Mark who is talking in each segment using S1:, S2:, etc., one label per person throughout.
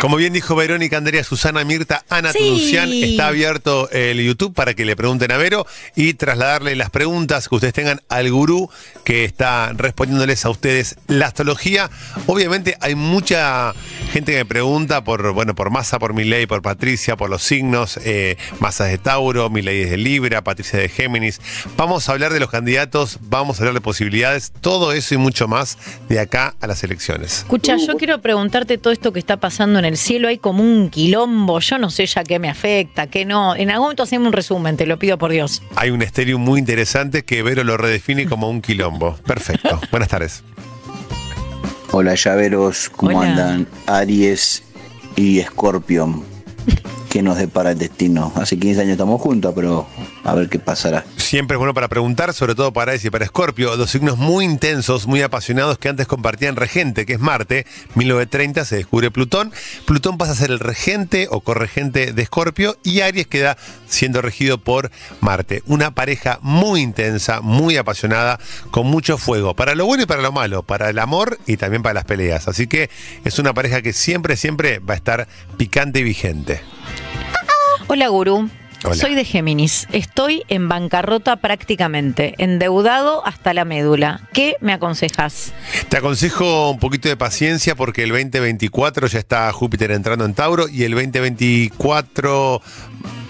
S1: Como bien dijo Verónica, Andrea, Susana, Mirta, Ana
S2: Sí.
S1: Tuducián, está abierto el YouTube para que le pregunten a Vero y trasladarle las preguntas que ustedes tengan al gurú que está respondiéndoles a ustedes la astrología. Obviamente hay mucha gente que me pregunta por, bueno, por Massa, por Milei, por Patricia, por los signos, eh, Massa es de Tauro, Milei es de Libra, Patricia de Géminis. Vamos a hablar de los candidatos, vamos a hablar de posibilidades, todo eso y mucho más de acá a las elecciones.
S2: Escucha, yo quiero preguntarte todo esto que está pasando en el cielo. Hay como un quilombo. Yo no sé ya qué me afecta, qué no. En algún momento hacemos un resumen, te lo pido por Dios.
S1: Hay un estéreo muy interesante que Vero lo redefine como un quilombo. Perfecto. Buenas tardes.
S3: Hola llaveros, ¿cómo
S2: Hola.
S3: andan? Aries y Scorpion. ¿Qué nos depara el destino? Hace 15 años estamos juntos, pero a ver qué pasará.
S1: Siempre es bueno para preguntar, sobre todo para Aries y para Escorpio, dos signos muy intensos, muy apasionados que antes compartían regente, que es Marte. 1930 se descubre Plutón. Plutón pasa a ser el regente o corregente de Escorpio y Aries queda siendo regido por Marte. Una pareja muy intensa, muy apasionada, con mucho fuego, para lo bueno y para lo malo, para el amor y también para las peleas. Así que es una pareja que siempre, siempre va a estar picante y vigente.
S2: Hola, gurú.
S1: Hola.
S2: Soy de Géminis. Estoy en bancarrota prácticamente, endeudado hasta la médula. ¿Qué me aconsejas?
S1: Te aconsejo un poquito de paciencia porque el 2024 ya está Júpiter entrando en Tauro y el 2024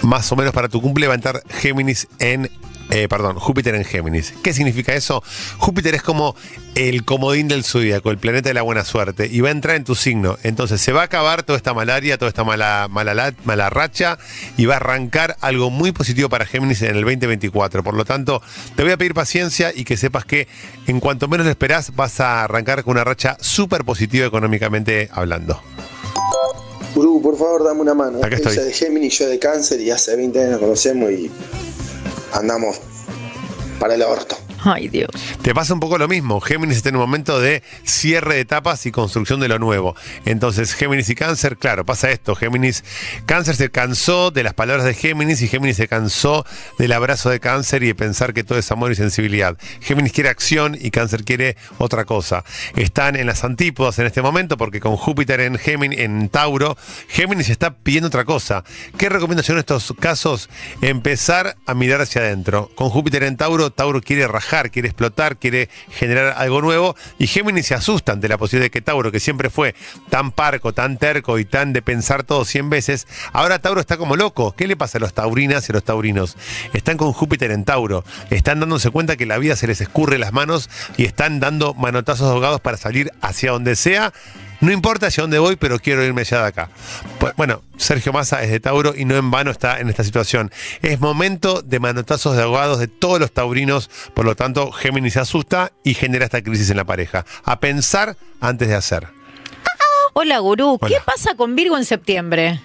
S1: más o menos para tu cumple va a entrar Géminis en... eh, perdón, Júpiter en Géminis. ¿Qué significa eso? Júpiter es como el comodín del zodíaco, el planeta de la buena suerte, y va a entrar en tu signo. Entonces se va a acabar toda esta malaria, toda esta mala, mala, la- mala racha, y va a arrancar algo muy positivo para Géminis en el 2024. Por lo tanto, te voy a pedir paciencia y que sepas que en cuanto menos lo esperás, vas a arrancar con una racha súper positiva económicamente hablando.
S4: Gurú, por favor, dame una mano.
S1: Acá estoy.
S4: Ella de Géminis, yo de Cáncer y hace 20 años nos conocemos y andamos para el orto.
S2: Ay, Dios.
S1: Te pasa un poco lo mismo. Géminis está en un momento de cierre de etapas y construcción de lo nuevo. Entonces, Géminis y Cáncer, claro, pasa esto. Géminis, Cáncer se cansó de las palabras de Géminis y Géminis se cansó del abrazo de Cáncer y de pensar que todo es amor y sensibilidad. Géminis quiere acción y Cáncer quiere otra cosa. Están en las antípodas en este momento porque con Júpiter en Géminis, en Tauro, Géminis está pidiendo otra cosa. ¿Qué recomendación en estos casos? Empezar a mirar hacia adentro. Con Júpiter en Tauro, Tauro quiere rajar, quiere explotar, quiere generar algo nuevo y Géminis se asusta ante la posibilidad de que Tauro, que siempre fue tan parco, tan terco y tan de pensar todo 100 veces, ahora Tauro está como loco. ¿Qué le pasa a los taurinas y a los taurinos? Están con Júpiter en Tauro, están dándose cuenta que la vida se les escurre las manos y están dando manotazos ahogados para salir hacia donde sea. No importa hacia dónde voy, pero quiero irme allá de acá. Pues, bueno, Sergio Massa es de Tauro y no en vano está en esta situación. Es momento de manotazos de ahogados de todos los taurinos, por lo tanto, Géminis se asusta y genera esta crisis en la pareja. A pensar antes de hacer.
S2: Hola, gurú. ¿Qué pasa con Virgo en septiembre?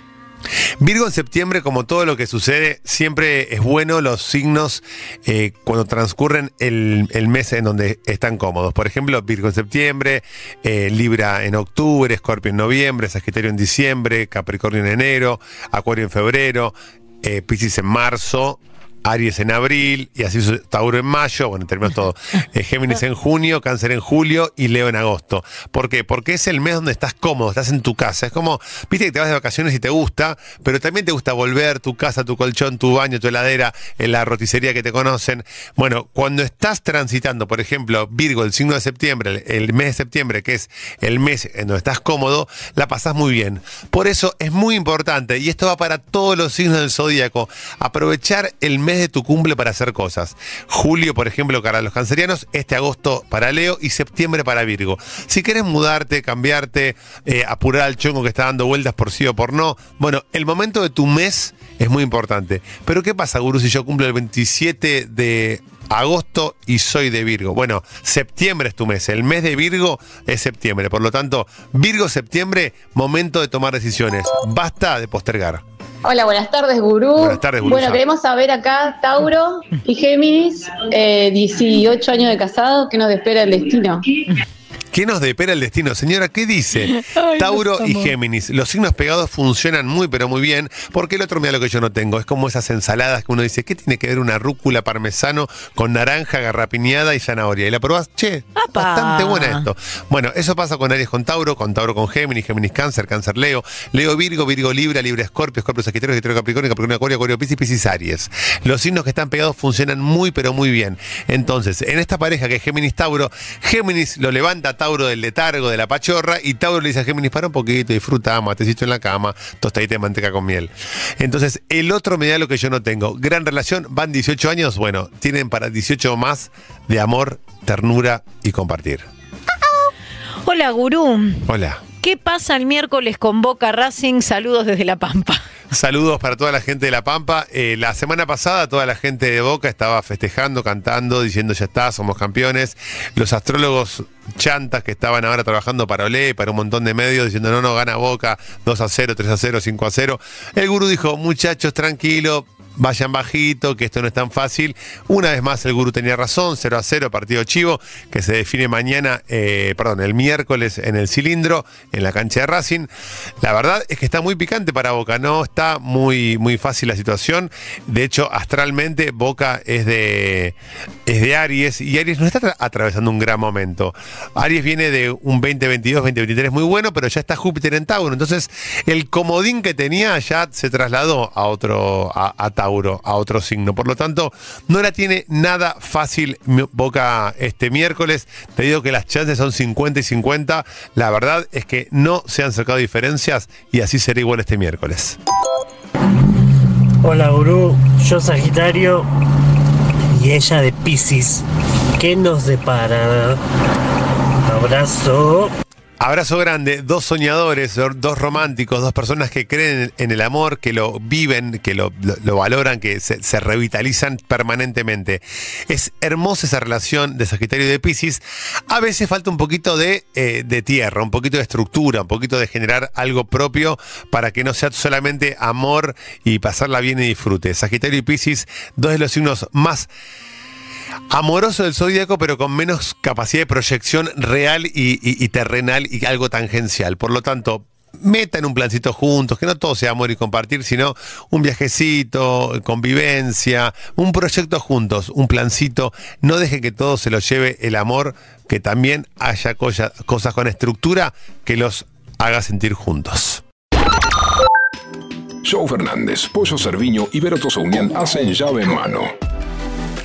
S1: Virgo en septiembre, como todo lo que sucede, siempre es bueno los signos eh, cuando transcurren el, mes en donde están cómodos. Por ejemplo, Virgo en septiembre, eh, Libra en octubre, Escorpio en noviembre, Sagitario en diciembre, Capricornio en enero, Acuario en febrero, eh, Piscis en marzo. Aries en abril y así Tauro en mayo, bueno, terminamos todo. Eh, Géminis en junio, Cáncer en julio y Leo en agosto. ¿Por qué? Porque es el mes donde estás cómodo, estás en tu casa. Es como, viste que te vas de vacaciones y te gusta, pero también te gusta volver, tu casa, tu colchón, tu baño, tu heladera, en la roticería que te conocen. Bueno, cuando estás transitando, por ejemplo, Virgo, el signo de septiembre, el, el mes de septiembre, que es el mes en donde estás cómodo, la pasás muy bien. Por eso es muy importante, y esto va para todos los signos del zodíaco, aprovechar el mes de tu cumple para hacer cosas. Julio, por ejemplo, para los cancerianos, este agosto para Leo y septiembre para Virgo. Si querés mudarte, cambiarte, eh, apurar al chongo que está dando vueltas por sí o por no, bueno, el momento de tu mes es muy importante. Pero ¿qué pasa, Guru, si yo cumplo el 27 de agosto y soy de Virgo? Bueno, septiembre es tu mes, el mes de Virgo es septiembre. Por lo tanto, Virgo-septiembre, momento de tomar decisiones. Basta de postergar.
S5: Hola, buenas tardes, gurú.
S1: Buenas tardes, gurú.
S5: Bueno, queremos saber acá, Tauro y Géminis, eh, 18 años de casado, ¿qué nos espera el destino?
S1: ¿Qué nos depara el destino? Señora, ¿qué dice?
S2: Ay,
S1: Tauro y. Géminis. Los signos pegados funcionan muy, pero muy bien, porque el otro mira lo que yo no tengo. Es como esas ensaladas que uno dice, ¿qué tiene que ver una rúcula parmesano con naranja, garrapiñada y zanahoria? Y la probás, che,
S2: ¡Apa!
S1: bastante buena esto. Bueno, eso pasa con Aries con Tauro, con Tauro con Géminis, Géminis Cáncer, Cáncer Leo, Leo Virgo, Virgo Libra, Libra Escorpio, Escorpio Sagitario, Sagitario Capricornio, Capricornio Acuario, Acuario Piscis, Piscis Aries. Los signos que están pegados funcionan muy pero muy bien. Entonces, en esta pareja que es Géminis Tauro, Géminis lo levanta Tauro del letargo, de la pachorra, y Tauro le dice a Géminis, para un poquito, disfruta, matecito en la cama, tostadita de manteca con miel. Entonces, el otro mediano que yo no tengo, gran relación, van 18 años, bueno, tienen para 18 más de amor, ternura y compartir.
S2: Hola, gurú.
S1: Hola.
S2: ¿Qué pasa el miércoles con Boca Racing? Saludos desde La Pampa.
S1: Saludos para toda la gente de La Pampa. Eh, la semana pasada toda la gente de Boca estaba festejando, cantando, diciendo ya está, somos campeones. Los astrólogos chantas que estaban ahora trabajando para Olé, para un montón de medios, diciendo no, no, gana Boca, 2 a 0, 3 a 0, 5 a 0. El gurú dijo, muchachos, tranquilo. Vayan bajito, que esto no es tan fácil. Una vez más, el gurú tenía razón, 0 a 0, partido chivo, que se define mañana, eh, perdón, el miércoles en el cilindro, en la cancha de Racing. La verdad es que está muy picante para Boca, no está muy, muy fácil la situación. De hecho, astralmente, Boca es de, es de Aries y Aries no está tra- atravesando un gran momento. Aries viene de un 2022, 2023 muy bueno, pero ya está Júpiter en Tauro. Entonces, el comodín que tenía ya se trasladó a otro, a Tauro, a otro signo. Por lo tanto, no la tiene nada fácil Boca este miércoles. Te digo que las chances son 50 y 50. La verdad es que no se han sacado diferencias y así será igual este miércoles.
S6: Hola gurú, yo Sagitario y ella de Pisces. ¿Qué nos depara? Abrazo.
S1: Abrazo grande, dos soñadores, dos románticos, dos personas que creen en el amor, que lo viven, que lo, lo- lo valoran, que se, se revitalizan permanentemente. Es hermosa esa relación de Sagitario y de Pisces. A veces falta un poquito de, eh, de tierra, un poquito de estructura, un poquito de generar algo propio para que no sea solamente amor y pasarla bien y disfrute. Sagitario y Pisces, dos de los signos más amoroso del zodíaco, pero con menos capacidad de proyección real y, terrenal y algo tangencial. Por lo tanto, metan un plancito juntos, que no todo sea amor y compartir, sino un viajecito, convivencia, un proyecto juntos, un plancito. No dejen que todo se lo lleve el amor, que también haya cosa- cosas con estructura que los haga sentir juntos.
S7: Joe Fernández, Pollo Cerviño y Vero Tosaunian hacen llave en mano.